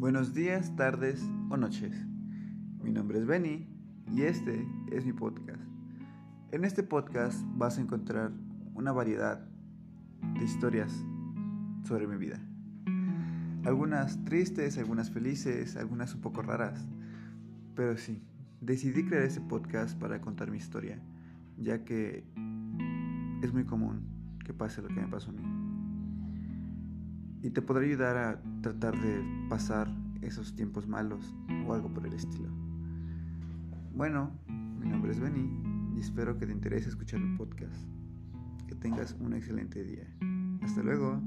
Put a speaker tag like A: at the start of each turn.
A: Buenos días, tardes o noches. Mi nombre es Benny y este es mi podcast. En este podcast vas a encontrar una variedad de historias sobre mi vida. Algunas tristes, algunas felices, algunas un poco raras. Pero sí, decidí crear este podcast para contar mi historia, ya que es muy común que pase lo que me pasó a mí y te podrá ayudar a tratar de pasar esos tiempos malos o algo por el estilo. Bueno, mi nombre es Benny y espero que te interese escuchar mi podcast. Que tengas un excelente día. Hasta luego.